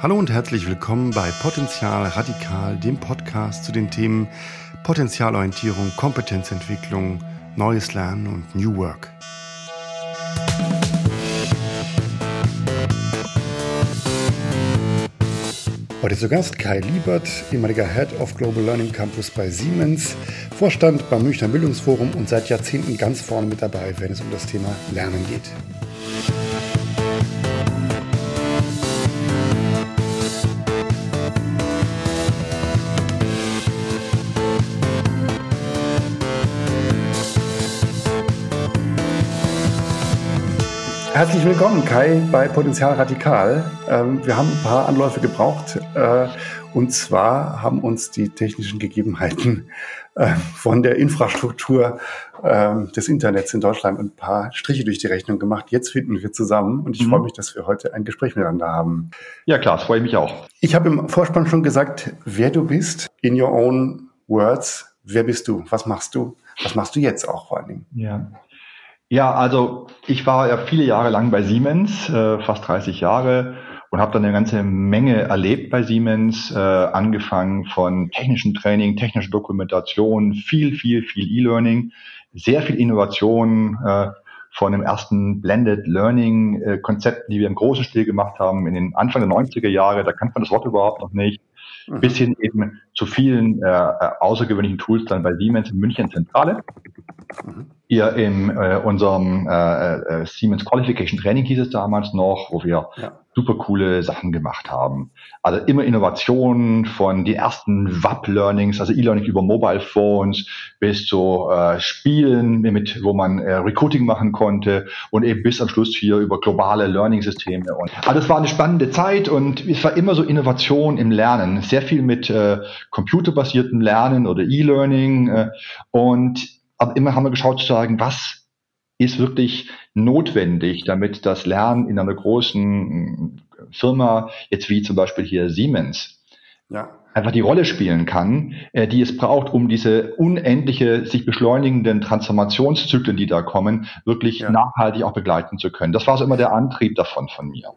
Hallo und herzlich willkommen bei Potenzial Radikal, dem Podcast zu den Themen Potenzialorientierung, Kompetenzentwicklung, neues Lernen und New Work. Heute zu Gast Kai Liebert, ehemaliger Head of Global Learning Campus bei Siemens, Vorstand beim Münchner Bildungsforum und seit Jahrzehnten ganz vorne mit dabei, wenn es um das Thema Lernen geht. Herzlich willkommen, Kai, bei Potenzial Radikal. Ähm, wir haben ein paar Anläufe gebraucht. Äh, und zwar haben uns die technischen Gegebenheiten äh, von der Infrastruktur äh, des Internets in Deutschland ein paar Striche durch die Rechnung gemacht. Jetzt finden wir zusammen und ich mhm. freue mich, dass wir heute ein Gespräch miteinander haben. Ja, klar, das freue ich mich auch. Ich habe im Vorspann schon gesagt, wer du bist, in your own words. Wer bist du? Was machst du? Was machst du jetzt auch vor allen Dingen? Ja, ja, also ich war ja viele Jahre lang bei Siemens, äh, fast 30 Jahre und habe dann eine ganze Menge erlebt bei Siemens, äh, angefangen von technischen Training, technischer Dokumentation, viel, viel, viel E-Learning, sehr viel Innovation äh, von dem ersten Blended Learning äh, Konzepten, die wir im großen Stil gemacht haben in den Anfang der 90er Jahre, da kannte man das Wort überhaupt noch nicht, mhm. bis hin eben zu vielen äh, äh, außergewöhnlichen Tools dann bei Siemens in München Zentrale. Mhm ihr in äh, unserem äh, äh, Siemens Qualification Training hieß es damals noch, wo wir ja. Super coole Sachen gemacht haben. Also immer Innovationen von die ersten WAP-Learnings, also E-Learning über Mobile Phones bis zu äh, Spielen, mit, wo man äh, Recruiting machen konnte und eben bis am Schluss hier über globale Learning-Systeme. Und also war eine spannende Zeit und es war immer so Innovation im Lernen, sehr viel mit äh, computerbasiertem Lernen oder E-Learning äh, und aber immer haben wir geschaut zu sagen, was ist wirklich notwendig, damit das Lernen in einer großen äh, Firma, jetzt wie zum Beispiel hier Siemens, ja. einfach die Rolle spielen kann, äh, die es braucht, um diese unendliche, sich beschleunigenden Transformationszyklen, die da kommen, wirklich ja. nachhaltig auch begleiten zu können. Das war so immer der Antrieb davon von mir.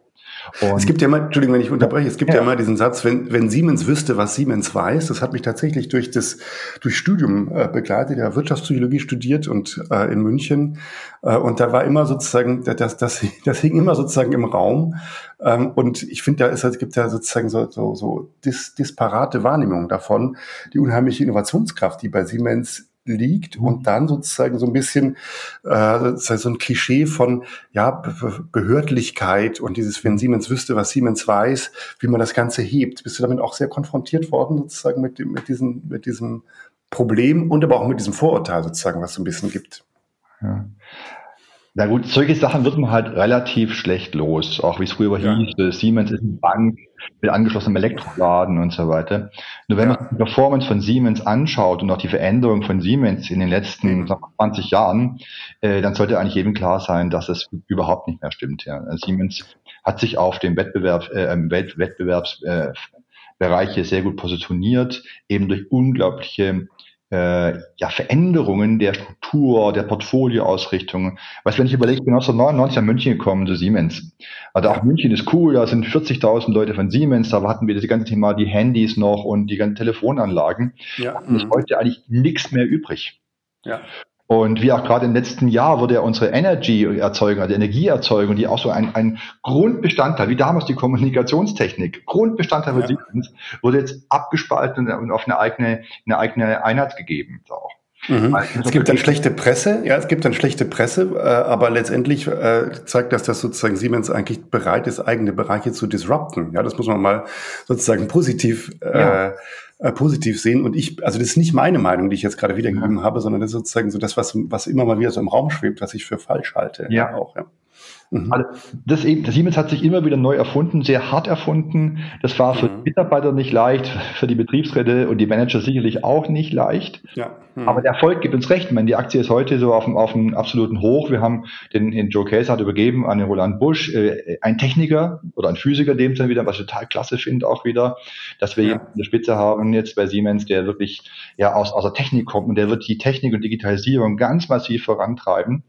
Und es gibt ja immer, Entschuldigung, wenn ich unterbreche, es gibt ja, ja immer diesen Satz, wenn, wenn Siemens wüsste, was Siemens weiß, das hat mich tatsächlich durch das durch Studium äh, begleitet, ja Wirtschaftspsychologie studiert und äh, in München. Äh, und da war immer sozusagen, das, das, das hing immer sozusagen im Raum. Ähm, und ich finde, da ist, es gibt ja sozusagen so, so, so dis, disparate Wahrnehmungen davon, die unheimliche Innovationskraft, die bei Siemens liegt und mhm. dann sozusagen so ein bisschen äh, so ein Klischee von ja Be Behördlichkeit und dieses, wenn Siemens wüsste, was Siemens weiß, wie man das Ganze hebt. Bist du damit auch sehr konfrontiert worden sozusagen mit dem, mit diesem, mit diesem Problem und aber auch mit diesem Vorurteil sozusagen, was es so ein bisschen gibt? Ja. Na gut, solche Sachen wird man halt relativ schlecht los, auch wie es früher ja. hieß, Siemens ist eine Bank mit angeschlossenem Elektroladen und so weiter. Nur wenn ja. man die Performance von Siemens anschaut und auch die Veränderung von Siemens in den letzten 20 Jahren, äh, dann sollte eigentlich jedem klar sein, dass es überhaupt nicht mehr stimmt. Ja. Also Siemens hat sich auf dem Wettbewerb, äh, Welt Wettbewerbsbereiche äh, sehr gut positioniert, eben durch unglaubliche äh, ja, Veränderungen der Struktur, der Portfolioausrichtung. Weißt wenn ich überlege, ich bin 1999 nach München gekommen zu Siemens. Also auch München ist cool, da sind 40.000 Leute von Siemens, da hatten wir das ganze Thema, die Handys noch und die ganzen Telefonanlagen. Ja. Und ist heute eigentlich nichts mehr übrig. Ja. Und wie auch gerade im letzten Jahr wurde ja unsere Energy-Erzeugung, also Energieerzeugung, die auch so ein, ein Grundbestandteil, wie damals die Kommunikationstechnik, Grundbestandteil ja. Siemens, wurde jetzt abgespalten und auf eine eigene, eine eigene Einheit gegeben. So. Mhm. Es gibt dann schlechte Presse, ja, es gibt dann schlechte Presse, äh, aber letztendlich äh, zeigt das, dass sozusagen Siemens eigentlich bereit ist, eigene Bereiche zu disrupten. Ja, das muss man mal sozusagen positiv, äh, ja. Äh, positiv sehen. Und ich, also das ist nicht meine Meinung, die ich jetzt gerade wiedergegeben habe, sondern das ist sozusagen so das, was, was immer mal wieder so im Raum schwebt, was ich für falsch halte. Ja, auch, ja. Mhm. Also das, eben, das Siemens hat sich immer wieder neu erfunden, sehr hart erfunden. Das war für mhm. die Mitarbeiter nicht leicht, für die Betriebsräte und die Manager sicherlich auch nicht leicht. Ja. Mhm. Aber der Erfolg gibt uns recht. Ich meine, die Aktie ist heute so auf dem, auf dem absoluten Hoch. Wir haben den, den Joe Case hat übergeben an den Roland Busch, äh, ein Techniker oder ein Physiker, dem dann wieder, was ich total klasse finde auch wieder, dass wir ja. jemanden in der Spitze haben jetzt bei Siemens, der wirklich ja aus, aus der Technik kommt und der wird die Technik und Digitalisierung ganz massiv vorantreiben.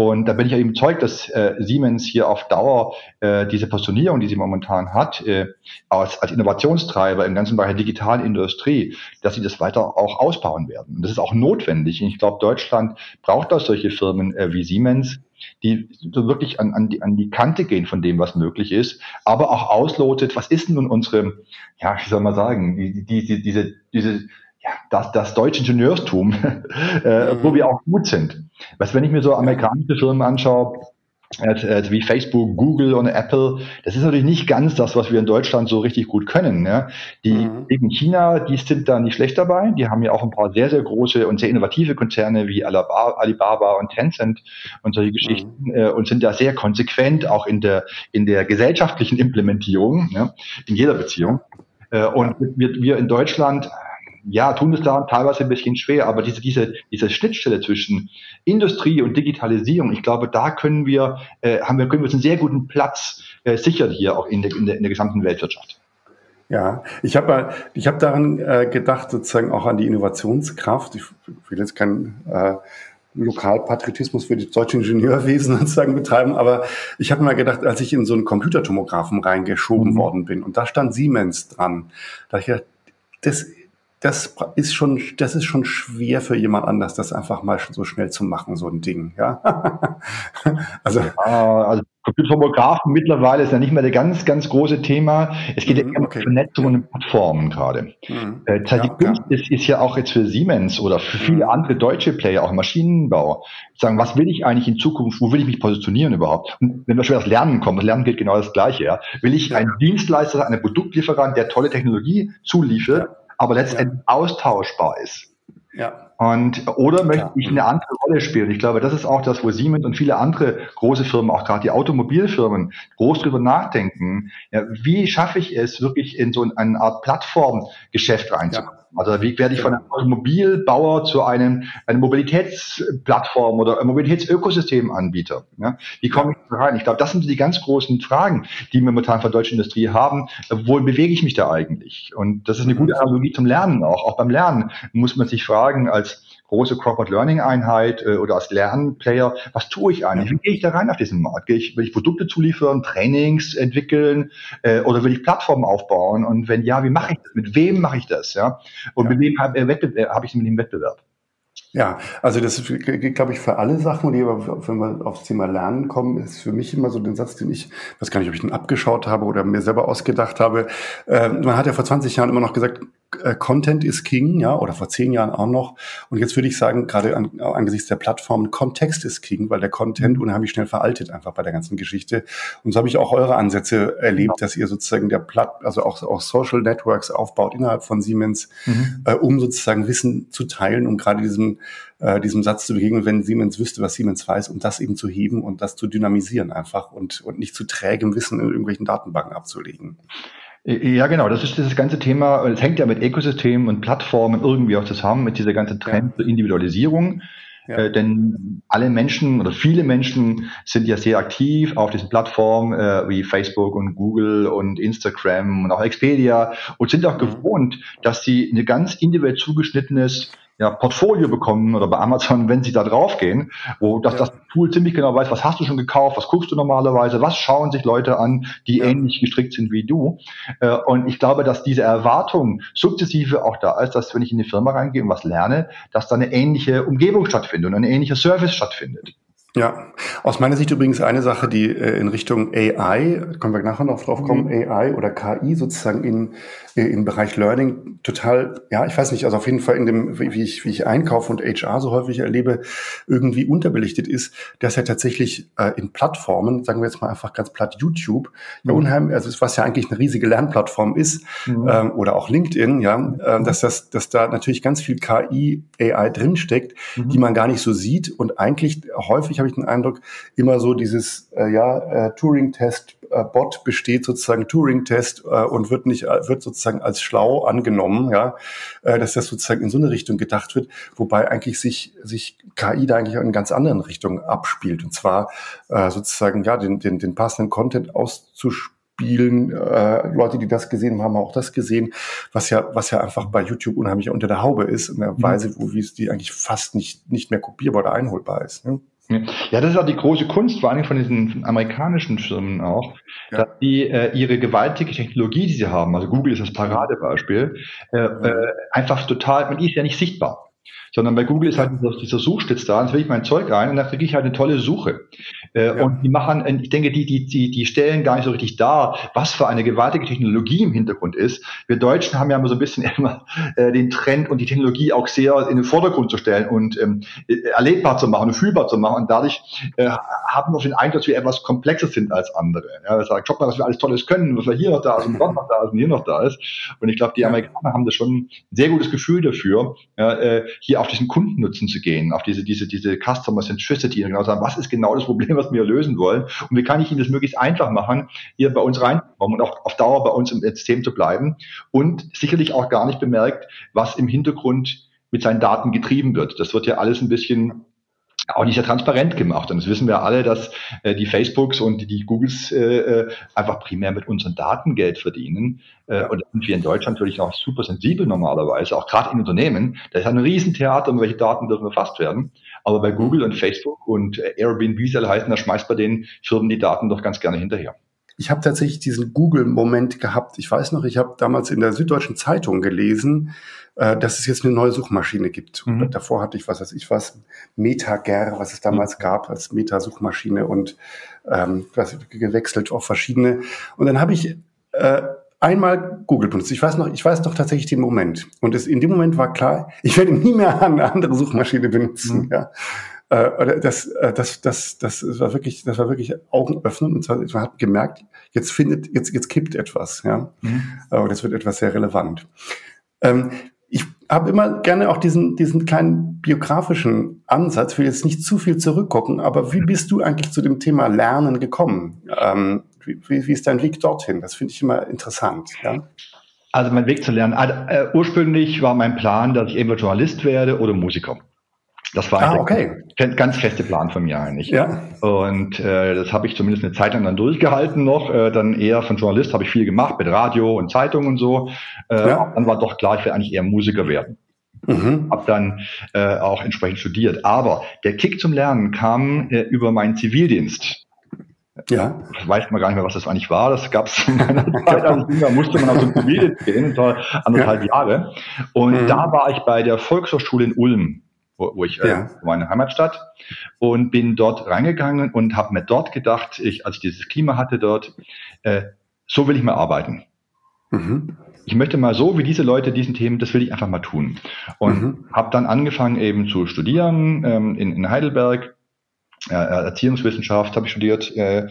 Und da bin ich eben überzeugt, dass äh, Siemens hier auf Dauer äh, diese Positionierung, die sie momentan hat, äh, als, als Innovationstreiber im ganzen Bereich der digitalen Industrie, dass sie das weiter auch ausbauen werden. Und das ist auch notwendig. Und ich glaube, Deutschland braucht auch solche Firmen äh, wie Siemens, die so wirklich an, an, die, an die Kante gehen von dem, was möglich ist, aber auch auslotet, was ist nun unsere, ja, wie soll man sagen, die, die, die, diese, diese, ja, das, das deutsche Ingenieurstum, äh, wo wir auch gut sind. Was, wenn ich mir so amerikanische Firmen anschaue, äh, wie Facebook, Google und Apple, das ist natürlich nicht ganz das, was wir in Deutschland so richtig gut können. Ja. Die mhm. in China, die sind da nicht schlecht dabei. Die haben ja auch ein paar sehr, sehr große und sehr innovative Konzerne wie Alibaba und Tencent und solche Geschichten mhm. äh, und sind da sehr konsequent auch in der, in der gesellschaftlichen Implementierung, ja, in jeder Beziehung. Und wir, wir in Deutschland ja, tun es da teilweise ein bisschen schwer, aber diese, diese, diese Schnittstelle zwischen Industrie und Digitalisierung, ich glaube, da können wir, äh, haben wir, können wir uns einen sehr guten Platz äh, sichern hier auch in der, in der, in der gesamten Weltwirtschaft. Ja, ich habe ich hab daran äh, gedacht, sozusagen auch an die Innovationskraft. Ich will jetzt keinen äh, Lokalpatriotismus für das deutsche Ingenieurwesen sozusagen betreiben, aber ich habe mal gedacht, als ich in so einen Computertomographen reingeschoben mhm. worden bin und da stand Siemens dran, da ich gedacht, das das ist schon, das ist schon schwer für jemand anders, das einfach mal so schnell zu machen, so ein Ding, ja. also, ja, also Computertomographen mittlerweile ist ja nicht mehr das ganz, ganz große Thema. Es geht mhm, ja um okay. Vernetzung und Plattformen gerade. Mhm. Äh, die Kunst ja. Ist, ist ja auch jetzt für Siemens oder für viele mhm. andere deutsche Player, auch Maschinenbau, sagen, was will ich eigentlich in Zukunft, wo will ich mich positionieren überhaupt? Und wenn wir schon das Lernen kommen, das Lernen gilt genau das Gleiche, ja. Will ich ein Dienstleister, ein Produktlieferant, der tolle Technologie zuliefert, ja aber letztendlich ja. austauschbar ist. Ja. Und, oder möchte ja. ich eine andere Rolle spielen? Ich glaube, das ist auch das, wo Siemens und viele andere große Firmen, auch gerade die Automobilfirmen, groß drüber nachdenken. Ja, wie schaffe ich es, wirklich in so eine Art Plattformgeschäft reinzukommen? Also wie werde ich von einem Automobilbauer zu einem, einem Mobilitätsplattform oder Mobilitätsökosystemanbieter? Ja? Wie komme ich da rein? Ich glaube, das sind die ganz großen Fragen, die wir momentan von der deutschen Industrie haben. Wo bewege ich mich da eigentlich? Und das ist eine gute Analogie zum Lernen auch. Auch beim Lernen muss man sich fragen, als große Corporate Learning Einheit äh, oder als Lernplayer, was tue ich eigentlich? Wie gehe ich da rein auf diesen Markt? Gehe ich, will ich Produkte zuliefern, Trainings entwickeln äh, oder will ich Plattformen aufbauen? Und wenn ja, wie mache ich das? Mit wem mache ich das? Ja? Und ja. mit wem habe äh, hab ich mit dem Wettbewerb? Ja, also das geht, glaube ich, für alle Sachen, die aber, wenn wir aufs Thema Lernen kommen, ist für mich immer so den Satz, den ich, weiß gar nicht, ob ich den abgeschaut habe oder mir selber ausgedacht habe. Äh, man hat ja vor 20 Jahren immer noch gesagt, äh, Content ist King, ja, oder vor zehn Jahren auch noch. Und jetzt würde ich sagen, gerade an, angesichts der Plattformen, Kontext ist King, weil der Content mhm. unheimlich schnell veraltet einfach bei der ganzen Geschichte. Und so habe ich auch eure Ansätze erlebt, ja. dass ihr sozusagen der Platt, also auch, auch Social Networks aufbaut innerhalb von Siemens, mhm. äh, um sozusagen Wissen zu teilen, um gerade diesem, äh, diesem Satz zu begegnen, wenn Siemens wüsste, was Siemens weiß, um das eben zu heben und das zu dynamisieren einfach und, und nicht zu trägem Wissen in irgendwelchen Datenbanken abzulegen. Ja, genau. Das ist dieses ganze Thema. Es hängt ja mit Ökosystemen und Plattformen irgendwie auch zusammen, mit dieser ganzen Trend zur Individualisierung. Ja. Äh, denn alle Menschen oder viele Menschen sind ja sehr aktiv auf diesen Plattformen äh, wie Facebook und Google und Instagram und auch Expedia und sind auch mhm. gewohnt, dass sie eine ganz individuell zugeschnittenes ja, Portfolio bekommen oder bei Amazon, wenn sie da draufgehen, wo das, ja. das Tool ziemlich genau weiß, was hast du schon gekauft, was guckst du normalerweise, was schauen sich Leute an, die ja. ähnlich gestrickt sind wie du. Äh, und ich glaube, dass diese Erwartung sukzessive auch da ist, dass wenn ich in die Firma reingehe und was lerne, dass da eine ähnliche Umgebung stattfindet und ein ähnlicher Service stattfindet. Ja, aus meiner Sicht übrigens eine Sache, die äh, in Richtung AI, können wir nachher noch drauf kommen, mhm. AI oder KI sozusagen in, äh, im Bereich Learning total, ja, ich weiß nicht, also auf jeden Fall in dem, wie ich, wie ich einkaufe und HR so häufig erlebe, irgendwie unterbelichtet ist, dass ja tatsächlich äh, in Plattformen, sagen wir jetzt mal einfach ganz platt YouTube, mhm. ja unheimlich, also was ja eigentlich eine riesige Lernplattform ist, mhm. ähm, oder auch LinkedIn, ja, äh, dass das, dass da natürlich ganz viel KI, AI drinsteckt, mhm. die man gar nicht so sieht und eigentlich häufig habe ich den Eindruck, immer so dieses äh, ja, äh, Turing-Test äh, Bot besteht sozusagen Turing-Test äh, und wird nicht äh, wird sozusagen als schlau angenommen, ja, äh, dass das sozusagen in so eine Richtung gedacht wird, wobei eigentlich sich sich KI da eigentlich in ganz anderen Richtungen abspielt und zwar sozusagen ja den den den passenden Content auszuspielen spielen. Äh, Leute, die das gesehen haben, haben auch das gesehen, was ja, was ja einfach bei YouTube unheimlich unter der Haube ist, in der mhm. Weise, wo wie es die eigentlich fast nicht, nicht mehr kopierbar oder einholbar ist. Ne? Ja, das ist auch die große Kunst, vor allem von diesen amerikanischen Firmen auch, ja. dass die äh, ihre gewaltige Technologie, die sie haben, also Google ist das Paradebeispiel, äh, äh, einfach total, man ist ja nicht sichtbar sondern bei Google ist halt dieser Suchstitz da, dann will ich mein Zeug ein und dann kriege ich halt eine tolle Suche. Äh, ja. Und die machen, ich denke, die, die, die, die stellen gar nicht so richtig dar, was für eine gewaltige Technologie im Hintergrund ist. Wir Deutschen haben ja immer so ein bisschen immer äh, den Trend und die Technologie auch sehr in den Vordergrund zu stellen und ähm, äh, erlebbar zu machen und fühlbar zu machen. Und dadurch äh, haben wir den Eindruck, dass wir etwas komplexer sind als andere. Ja, wir sagen, schaut mal, was wir alles Tolles können, was wir hier noch da ist und dort noch da ist und hier noch da ist. Und ich glaube, die Amerikaner haben da schon ein sehr gutes Gefühl dafür, ja, äh, hier auf diesen Kundennutzen zu gehen, auf diese, diese, diese Customer Centricity und genau sagen, was ist genau das Problem, was wir lösen wollen und wie kann ich Ihnen das möglichst einfach machen, hier bei uns reinzukommen und auch auf Dauer bei uns im System zu bleiben und sicherlich auch gar nicht bemerkt, was im Hintergrund mit seinen Daten getrieben wird. Das wird ja alles ein bisschen auch nicht sehr transparent gemacht. Und das wissen wir alle, dass äh, die Facebooks und die Googles äh, äh, einfach primär mit unseren Daten Geld verdienen. Äh, und sind wir in Deutschland natürlich auch super sensibel normalerweise, auch gerade in Unternehmen. Da ist ein Riesentheater, um welche Daten dürfen erfasst werden. Aber bei Google und Facebook und äh, Airbnb soll heißen, da schmeißt bei den Firmen die Daten doch ganz gerne hinterher. Ich habe tatsächlich diesen Google-Moment gehabt. Ich weiß noch, ich habe damals in der Süddeutschen Zeitung gelesen, äh, dass es jetzt eine neue Suchmaschine gibt. Mhm. Davor hatte ich, was weiß ich was, MetaGer, was es damals mhm. gab als Meta-Suchmaschine und ähm, gewechselt auf verschiedene. Und dann habe ich äh, einmal Google benutzt. Ich weiß noch, ich weiß noch tatsächlich den Moment. Und es, in dem Moment war klar, ich werde nie mehr eine andere Suchmaschine benutzen. Mhm. Ja. Äh, das, äh, das, das, das war wirklich, das war wirklich Augen öffnen und zwar, man hat gemerkt, jetzt findet, jetzt, jetzt kippt etwas, ja. Mhm. Äh, und es wird etwas sehr relevant. Ähm, ich habe immer gerne auch diesen, diesen kleinen biografischen Ansatz, will jetzt nicht zu viel zurückgucken, aber wie bist du eigentlich zu dem Thema Lernen gekommen? Ähm, wie, wie ist dein Weg dorthin? Das finde ich immer interessant. Ja? Also mein Weg zu lernen. Also, äh, ursprünglich war mein Plan, dass ich entweder Journalist werde oder Musiker. Das war ah, okay. ein ganz feste Plan von mir eigentlich. Ja. Und äh, das habe ich zumindest eine Zeit lang dann durchgehalten noch. Äh, dann eher von Journalist habe ich viel gemacht mit Radio und Zeitung und so. Äh, ja. Dann war doch klar, ich will eigentlich eher Musiker werden. Mhm. Habe dann äh, auch entsprechend studiert. Aber der Kick zum Lernen kam äh, über meinen Zivildienst. Ja. Das weiß man gar nicht mehr, was das eigentlich war. Das gab es in meiner Zeit Jünger, musste man auf so ein Zivildienst gehen, das war anderthalb ja. Jahre. Und mhm. da war ich bei der Volkshochschule in Ulm wo, wo ich äh, ja. meine Heimatstadt und bin dort reingegangen und habe mir dort gedacht, ich, als ich dieses Klima hatte dort, äh, so will ich mal arbeiten. Mhm. Ich möchte mal so wie diese Leute diesen Themen, das will ich einfach mal tun. Und mhm. habe dann angefangen eben zu studieren ähm, in, in Heidelberg äh, Erziehungswissenschaft habe ich studiert, äh,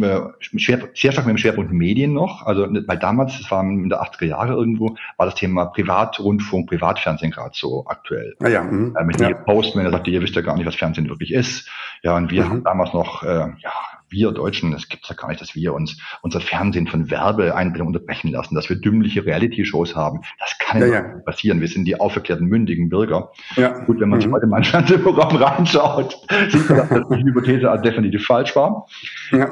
äh schwer, sehr stark mit dem Schwerpunkt Medien noch. Also weil damals, das war in der 80er Jahre irgendwo, war das Thema Privatrundfunk, Privatfernsehen gerade so aktuell. Ah ja, mh. äh, mit ja. Postman, der sagte, ihr wisst ja gar nicht, was Fernsehen wirklich ist. Ja, und wir mhm. haben damals noch äh, ja, wir Deutschen, es gibt ja gar nicht, dass wir uns unser Fernsehen von Werbeeinblendungen unterbrechen lassen, dass wir dümmliche Reality-Shows haben. Das kann ja, ja. passieren. Wir sind die aufgeklärten, mündigen Bürger. Ja. Gut, wenn man mhm. sich heute mal ein Fernsehprogramm reinschaut, sieht man, dass die Hypothese definitiv falsch war. Ja.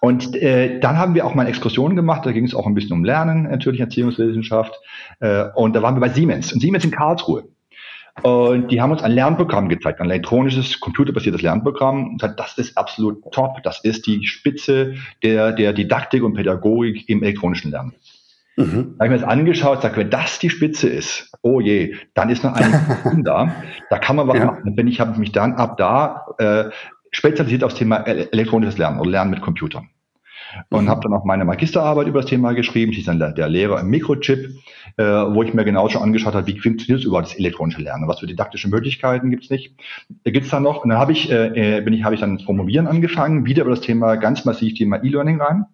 Und äh, dann haben wir auch mal Exkursionen gemacht, da ging es auch ein bisschen um Lernen, natürlich Erziehungswissenschaft. Äh, und da waren wir bei Siemens. Und Siemens in Karlsruhe. Und die haben uns ein Lernprogramm gezeigt, ein elektronisches, computerbasiertes Lernprogramm. Und gesagt, das ist absolut top. Das ist die Spitze der, der Didaktik und Pädagogik im elektronischen Lernen. Mhm. Da habe ich mir das angeschaut, sage, wenn das die Spitze ist, oh je, dann ist noch ein da. Da kann man was ja. machen. Wenn ich habe mich dann ab da äh, spezialisiert aufs Thema elektronisches Lernen oder Lernen mit Computern und mhm. habe dann auch meine Magisterarbeit über das Thema geschrieben. Ich dann der Lehrer im Mikrochip, äh, wo ich mir genau schon angeschaut habe, wie funktioniert das überhaupt das elektronische Lernen? Was für didaktische Möglichkeiten gibt's nicht? Da gibt's da noch. Und dann habe ich, äh, bin ich, habe ich dann Promovieren angefangen, wieder über das Thema ganz massiv Thema E-Learning rein.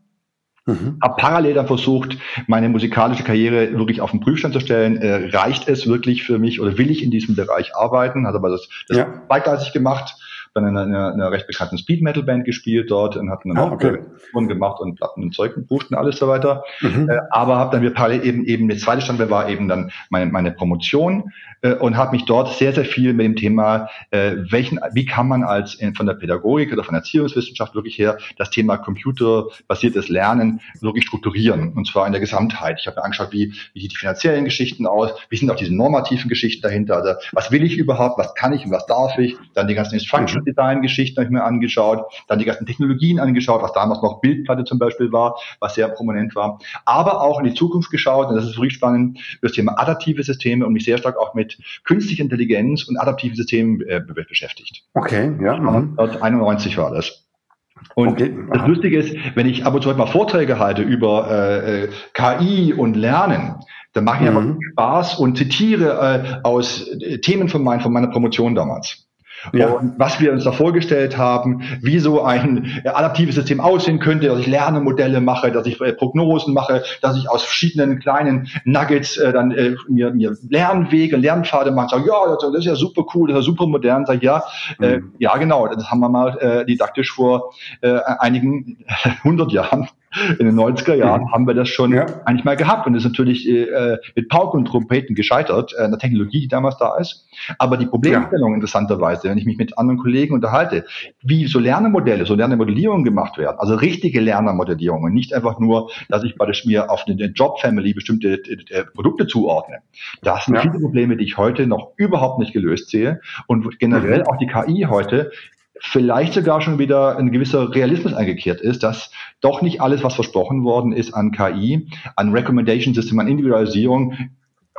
Mhm. Habe parallel dann versucht, meine musikalische Karriere wirklich auf den Prüfstand zu stellen. Äh, reicht es wirklich für mich oder will ich in diesem Bereich arbeiten? Hat aber das, das ja. zweigleisig gemacht dann in einer, einer recht bekannten Speed Metal Band gespielt dort und hatten dann ah, auch okay. gemacht und Platten und Zeug und Buchten alles so weiter. Mhm. Äh, aber habe dann wir parallel eben eben der zweite Standbein war eben dann meine, meine Promotion äh, und habe mich dort sehr sehr viel mit dem Thema äh, welchen wie kann man als in, von der Pädagogik oder von der Erziehungswissenschaft wirklich her das Thema computerbasiertes Lernen wirklich strukturieren und zwar in der Gesamtheit. Ich habe mir angeschaut, wie wie sieht die finanziellen Geschichten aus, wie sind auch diese normativen Geschichten dahinter, also was will ich überhaupt, was kann ich und was darf ich, dann die ganzen Instructions Social Design Geschichten habe ich mir angeschaut, dann die ganzen Technologien angeschaut, was damals noch Bildplatte zum Beispiel war, was sehr prominent war, aber auch in die Zukunft geschaut, und das ist wirklich spannend, das Thema adaptive Systeme und mich sehr stark auch mit künstlicher Intelligenz und adaptiven Systemen äh, beschäftigt. Okay, ja. 1991 war das. Und okay. das Lustige ist, wenn ich ab und zu mal Vorträge halte über äh, äh KI und Lernen, dann mache ich mhm. einfach Spaß und zitiere äh, aus äh, Themen von, mein, von meiner Promotion damals. Ja. Und was wir uns da vorgestellt haben, wie so ein adaptives System aussehen könnte, dass ich Lernmodelle mache, dass ich äh, Prognosen mache, dass ich aus verschiedenen kleinen Nuggets äh, dann äh, mir, mir Lernwege, Lernpfade mache, sage, ja, das ist ja super cool, das ist ja super modern, sage ja, äh, mhm. äh, ja genau, das haben wir mal äh, didaktisch vor äh, einigen hundert Jahren in den 90er Jahren mhm. haben wir das schon ja. eigentlich mal gehabt und ist natürlich äh, mit Pauken und Trompeten gescheitert, äh, der Technologie, die damals da ist. Aber die Problemstellung ja. interessanterweise, wenn ich mich mit anderen Kollegen unterhalte, wie so Lernemodelle, so Lernemodellierungen gemacht werden, also richtige Lernermodellierungen, nicht einfach nur, dass ich bei mir auf eine Job-Family bestimmte äh, Produkte zuordne. Das sind ja. viele Probleme, die ich heute noch überhaupt nicht gelöst sehe und generell mhm. auch die KI heute vielleicht sogar schon wieder ein gewisser Realismus eingekehrt ist, dass doch nicht alles, was versprochen worden ist an KI, an Recommendation System, an Individualisierung,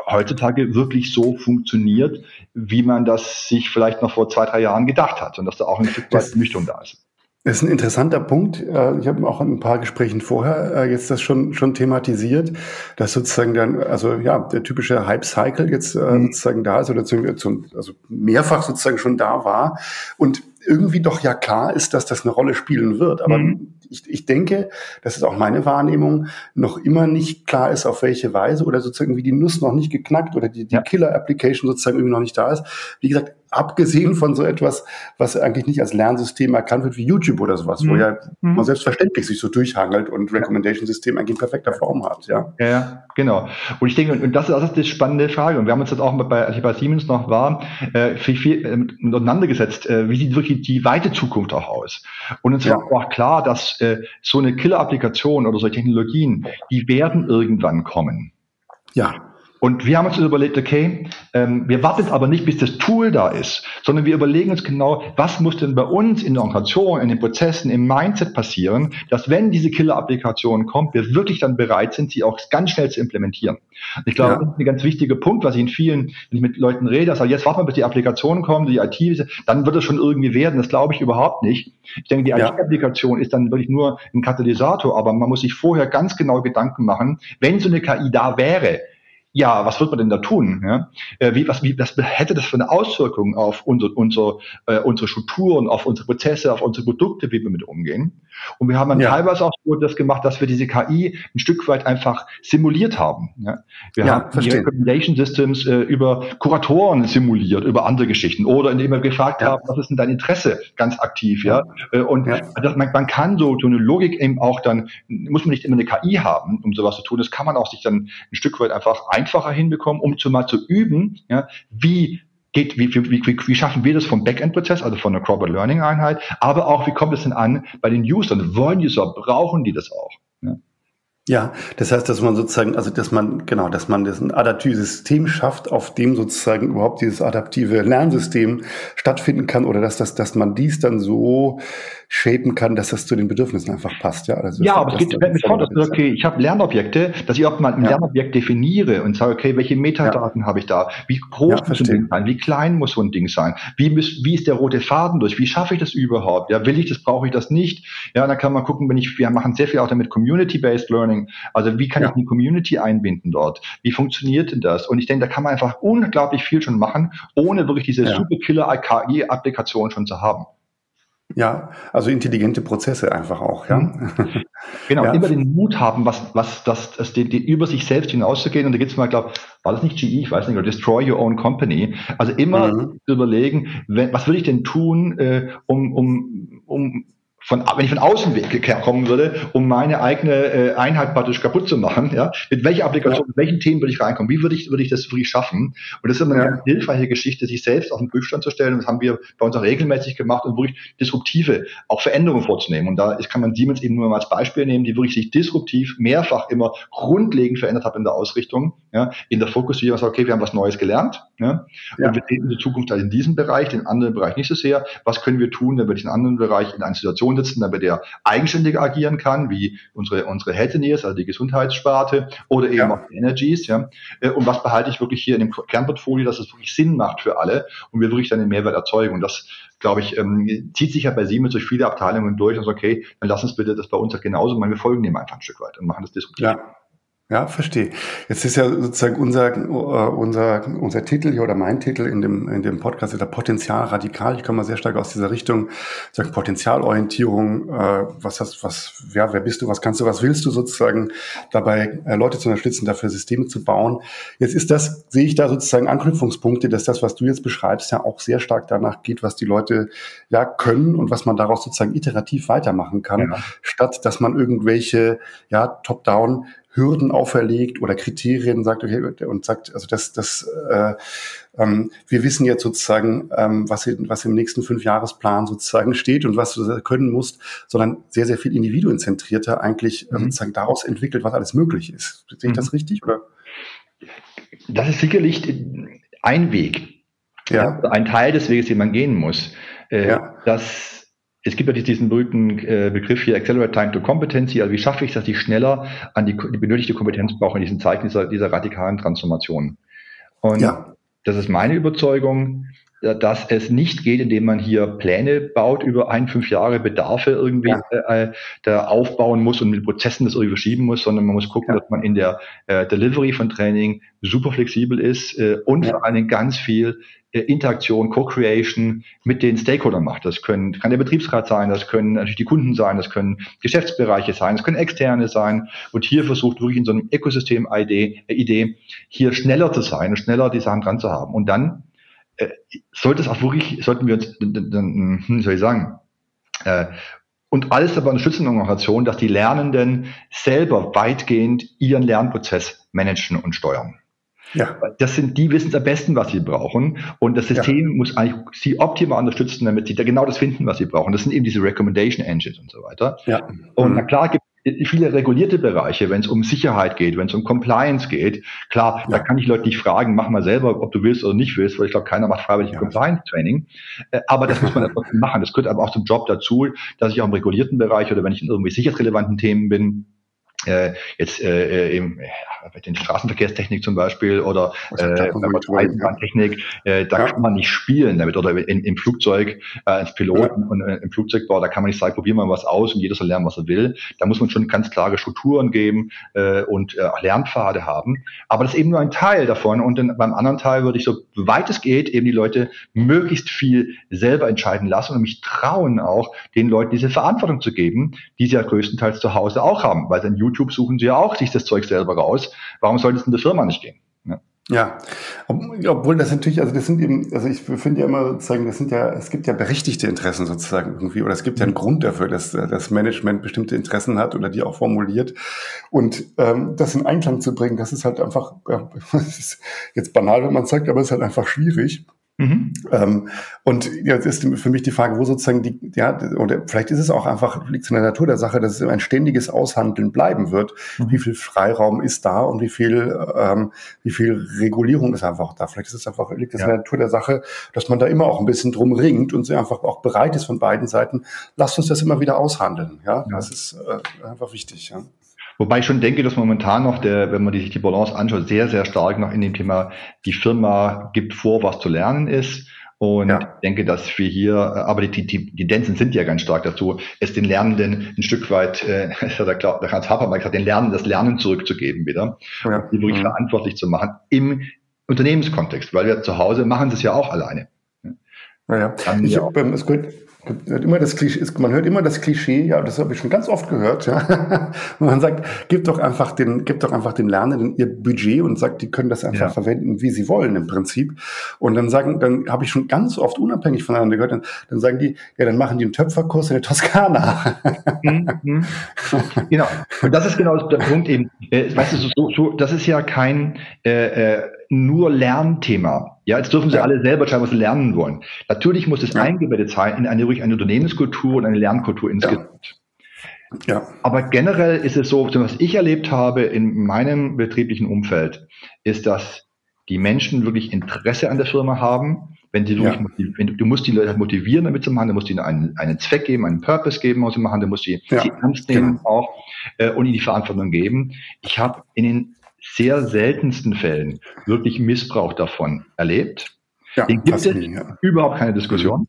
heutzutage wirklich so funktioniert, wie man das sich vielleicht noch vor zwei, drei Jahren gedacht hat und dass da auch ein Stück weit Nüchtern da ist. Das ist ein interessanter Punkt. Äh, ich habe auch in ein paar Gesprächen vorher äh, jetzt das schon schon thematisiert, dass sozusagen dann also ja der typische Hype Cycle jetzt äh, mhm. sozusagen da ist oder zum, also mehrfach sozusagen schon da war und irgendwie doch ja klar ist, dass das eine Rolle spielen wird. Aber mhm. ich, ich denke, das ist auch meine Wahrnehmung, noch immer nicht klar ist, auf welche Weise oder sozusagen wie die Nuss noch nicht geknackt oder die, die ja. Killer-Application sozusagen irgendwie noch nicht da ist. Wie gesagt, abgesehen von so etwas, was eigentlich nicht als Lernsystem erkannt wird wie YouTube oder sowas, mhm. wo ja mhm. man selbstverständlich sich so durchhangelt und Recommendation-System eigentlich in perfekter Form hat. Ja, ja genau. Und ich denke, und das, das ist die spannende Frage. Und wir haben uns das auch bei, als ich bei Siemens noch war, äh, viel, viel äh, auseinandergesetzt, äh, wie sieht wirklich die weite Zukunft auch aus. Und uns ja. war auch klar, dass äh, so eine Killer-Applikation oder solche Technologien, die werden irgendwann kommen. Ja. Und wir haben uns überlegt, okay, ähm, wir warten aber nicht, bis das Tool da ist, sondern wir überlegen uns genau, was muss denn bei uns in der Organisation, in den Prozessen, im Mindset passieren, dass wenn diese Killer-Applikation kommt, wir wirklich dann bereit sind, sie auch ganz schnell zu implementieren. Und ich glaube, ja. das ist ein ganz wichtiger Punkt, was ich in vielen, wenn ich mit Leuten rede, sage, jetzt warten wir, bis die Applikation kommt, die IT, dann wird es schon irgendwie werden. Das glaube ich überhaupt nicht. Ich denke, die ja. IT-Applikation ist dann wirklich nur ein Katalysator, aber man muss sich vorher ganz genau Gedanken machen, wenn so eine KI da wäre, ja, was wird man denn da tun? Ja? Äh, wie, was, wie, was hätte das für eine Auswirkung auf unser, unser, äh, unsere Strukturen, auf unsere Prozesse, auf unsere Produkte, wie wir mit umgehen? Und wir haben dann ja. teilweise auch so das gemacht, dass wir diese KI ein Stück weit einfach simuliert haben. Ja? Wir ja, haben verstehe. die Recommendation Systems äh, über Kuratoren simuliert, über andere Geschichten oder indem wir gefragt haben, was ist denn dein Interesse ganz aktiv? Ja, äh, und das, man, man kann so, so eine Logik eben auch dann, muss man nicht immer eine KI haben, um sowas zu tun. Das kann man auch sich dann ein Stück weit einfach einfacher hinbekommen, um zu mal zu üben, ja, wie geht, wie, wie, wie, wie schaffen wir das vom Backend-Prozess, also von der Corporate Learning Einheit, aber auch, wie kommt es denn an bei den Usern? Wollen User, brauchen die das auch? Ja. Ja, das heißt, dass man sozusagen, also dass man, genau, dass man das ein adaptives System schafft, auf dem sozusagen überhaupt dieses adaptive Lernsystem stattfinden kann oder dass das, dass man dies dann so shapen kann, dass das zu den Bedürfnissen einfach passt. Ja, also ja aber es geht mit vor, dass okay, ich habe Lernobjekte, dass ich auch mal ein ja. Lernobjekt definiere und sage, okay, welche Metadaten ja. habe ich da? Wie groß ja, muss ein Ding sein? Wie klein muss so ein Ding sein? Wie, muss, wie ist der rote Faden durch? Wie schaffe ich das überhaupt? Ja, will ich das, brauche ich das nicht? Ja, dann kann man gucken, wenn ich, wir machen sehr viel auch damit Community-Based Learning. Also wie kann ich die Community einbinden dort? Wie funktioniert denn das? Und ich denke, da kann man einfach unglaublich viel schon machen, ohne wirklich diese super Killer KI-Applikation schon zu haben. Ja, also intelligente Prozesse einfach auch, ja. Mhm. Genau, ja. immer den Mut haben, was, was, das, das, die, die, über sich selbst hinauszugehen. Und da gibt es mal, glaube war das nicht GE, ich weiß nicht, oder Destroy Your Own Company. Also immer mhm. überlegen, wenn, was will ich denn tun, äh, um, um, um von, wenn ich von außen kommen würde, um meine eigene äh, Einheit praktisch kaputt zu machen, ja, mit welcher Applikation, ja. mit welchen Themen würde ich reinkommen, wie würde ich, würde ich das wirklich schaffen? Und das ist immer eine ja. ganz hilfreiche Geschichte, sich selbst auf den Prüfstand zu stellen. Und das haben wir bei uns auch regelmäßig gemacht und wirklich disruptive, auch Veränderungen vorzunehmen. Und da ist, kann man Siemens eben nur mal als Beispiel nehmen, die wirklich sich disruptiv mehrfach immer grundlegend verändert hat in der Ausrichtung, ja, in der Fokussierung, sagt, okay, wir haben was Neues gelernt, ja, ja. und wir sehen die Zukunft halt in diesem Bereich, den anderen Bereich nicht so sehr. Was können wir tun, damit wir diesen anderen Bereich in einer Situation sitzen, damit er eigenständig agieren kann, wie unsere, unsere Health also die Gesundheitssparte oder eben ja. auch die Energies, ja. Äh, und was behalte ich wirklich hier in dem Kernportfolio, dass es wirklich Sinn macht für alle und wir wirklich dann den Mehrwert erzeugen. Und das, glaube ich, ähm, zieht sich ja bei Siemens durch viele Abteilungen durch und sagt, okay, dann lass uns bitte das bei uns halt genauso machen. Wir folgen dem einfach ein Stück weit und machen das disruptiv. Ja. Ja, verstehe. Jetzt ist ja sozusagen unser, äh, unser, unser Titel hier oder mein Titel in dem, in dem Podcast ist der Potenzial radikal. Ich komme mal sehr stark aus dieser Richtung, sagen Potenzialorientierung, äh, was hast, was, ja, wer bist du, was kannst du, was willst du sozusagen dabei, äh, Leute zu unterstützen, dafür Systeme zu bauen. Jetzt ist das, sehe ich da sozusagen Anknüpfungspunkte, dass das, was du jetzt beschreibst, ja auch sehr stark danach geht, was die Leute ja können und was man daraus sozusagen iterativ weitermachen kann, ja. statt dass man irgendwelche, ja, top-down Hürden auferlegt oder Kriterien sagt okay, und sagt, also das, das äh, ähm, wir wissen jetzt sozusagen, ähm, was, was im nächsten Fünfjahresplan sozusagen steht und was du können musst, sondern sehr, sehr viel individuenzentrierter eigentlich äh, mhm. sozusagen daraus entwickelt, was alles möglich ist. Sehe ich mhm. das richtig? Oder? Das ist sicherlich ein Weg. Ja. Ein Teil des Weges, den man gehen muss. Äh, ja. Das es gibt ja diesen berühmten äh, Begriff hier Accelerate Time to Competency. Also wie schaffe ich, dass ich schneller an die, die benötigte Kompetenz brauche in diesen Zeiten dieser, dieser radikalen Transformation? Und ja. das ist meine Überzeugung, dass es nicht geht, indem man hier Pläne baut über ein, fünf Jahre Bedarfe irgendwie ja. äh, da aufbauen muss und mit Prozessen das irgendwie verschieben muss, sondern man muss gucken, ja. dass man in der äh, Delivery von Training super flexibel ist äh, und vor allen Dingen ganz viel äh, Interaktion, Co-Creation mit den Stakeholdern macht. Das können, kann der Betriebsrat sein, das können natürlich die Kunden sein, das können Geschäftsbereiche sein, das können externe sein. Und hier versucht wirklich in so einem Ökosystem-Idee, äh, Idee, hier schneller zu sein und schneller die Sachen dran zu haben. Und dann äh, sollte es auch wirklich, sollten wir uns, hm, wie soll ich sagen, äh, und alles dabei unterstützen in der Organisation, dass die Lernenden selber weitgehend ihren Lernprozess managen und steuern. Ja. Das sind, die wissen am besten, was sie brauchen. Und das System ja. muss eigentlich sie optimal unterstützen, damit sie da genau das finden, was sie brauchen. Das sind eben diese Recommendation Engines und so weiter. Ja. Und mhm. na klar gibt viele regulierte Bereiche, wenn es um Sicherheit geht, wenn es um Compliance geht. Klar, ja. da kann ich Leute nicht fragen, mach mal selber, ob du willst oder nicht willst, weil ich glaube, keiner macht freiwillig ja. Compliance-Training. Äh, aber das muss man trotzdem machen. Das gehört aber auch zum Job dazu, dass ich auch im regulierten Bereich oder wenn ich in irgendwie sicherheitsrelevanten Themen bin, äh, jetzt äh, äh im, bei den Straßenverkehrstechnik zum Beispiel oder äh, bei Eisenbahntechnik, äh, da ja. kann man nicht spielen damit oder in, im Flugzeug, äh, ins Piloten ja. und äh, im Flugzeugbau, da kann man nicht sagen, probieren wir was aus und jeder soll lernen, was er will. Da muss man schon ganz klare Strukturen geben äh, und äh, Lernpfade haben. Aber das ist eben nur ein Teil davon und dann beim anderen Teil würde ich so weit es geht eben die Leute möglichst viel selber entscheiden lassen und mich trauen auch, den Leuten diese Verantwortung zu geben, die sie ja größtenteils zu Hause auch haben, weil dann YouTube suchen sie ja auch sich das Zeug selber raus Warum sollte es in der Firma nicht gehen? Ja. Ja, obwohl das natürlich, also das sind eben, also ich finde ja immer sozusagen, das sind ja, es gibt ja berechtigte Interessen sozusagen irgendwie, oder es gibt ja einen Grund dafür, dass das Management bestimmte Interessen hat oder die auch formuliert. Und ähm, das in Einklang zu bringen, das ist halt einfach, ja, ist jetzt banal, wenn man sagt, aber es ist halt einfach schwierig. Mhm. Ähm, und jetzt ist für mich die Frage, wo sozusagen die, ja, oder vielleicht ist es auch einfach, liegt es in der Natur der Sache, dass es ein ständiges Aushandeln bleiben wird. Mhm. Wie viel Freiraum ist da und wie viel, ähm, wie viel Regulierung ist einfach da? Vielleicht ist es einfach, liegt es ja. in der Natur der Sache, dass man da immer auch ein bisschen drum ringt und sie einfach auch bereit ist von beiden Seiten. Lasst uns das immer wieder aushandeln. Ja, ja. das ist äh, einfach wichtig. Ja. Wobei ich schon denke, dass momentan noch, der, wenn man sich die Balance anschaut, sehr, sehr stark noch in dem Thema, die Firma gibt vor, was zu lernen ist. Und ja. ich denke, dass wir hier, aber die, die, die Tendenzen sind ja ganz stark dazu, es den Lernenden ein Stück weit, äh, der, der Hans Habermann gesagt, den Lernen das Lernen zurückzugeben wieder, ja. die wirklich mhm. verantwortlich zu machen im Unternehmenskontext, weil wir zu Hause machen sie es ja auch alleine. Naja, ich, ja. Ähm, es, gehört, Immer das Klischee, man hört immer das Klischee, ja, das habe ich schon ganz oft gehört, ja. man sagt, gib doch einfach den, gib doch einfach den Lernenden ihr Budget und sagt, die können das einfach ja. verwenden, wie sie wollen im Prinzip. Und dann sagen, dann habe ich schon ganz oft unabhängig voneinander gehört, dann, dann sagen die, ja, dann machen die einen Töpferkurs in der Toskana. Mhm. mhm. genau. Und das ist genau der Punkt eben. Äh, weißt du, so, so, das ist ja kein äh, äh, nur Lernthema. Ja, jetzt dürfen sie ja. alle selber entscheiden, was sie lernen wollen. Natürlich muss es ja. eingebettet sein in eine, eine Unternehmenskultur und eine Lernkultur insgesamt. Ja. Aber generell ist es so, was ich erlebt habe in meinem betrieblichen Umfeld, ist, dass die Menschen wirklich Interesse an der Firma haben. Wenn sie ja. wenn du, du, musst die Leute motivieren, damit zu machen, du musst ihnen einen, einen Zweck geben, einen Purpose geben, was sie machen, du musst sie, ja. sie ernst nehmen genau. auch äh, und ihnen die Verantwortung geben. Ich habe in den sehr seltensten Fällen wirklich Missbrauch davon erlebt. Ja, Den gibt es ja. überhaupt keine Diskussion.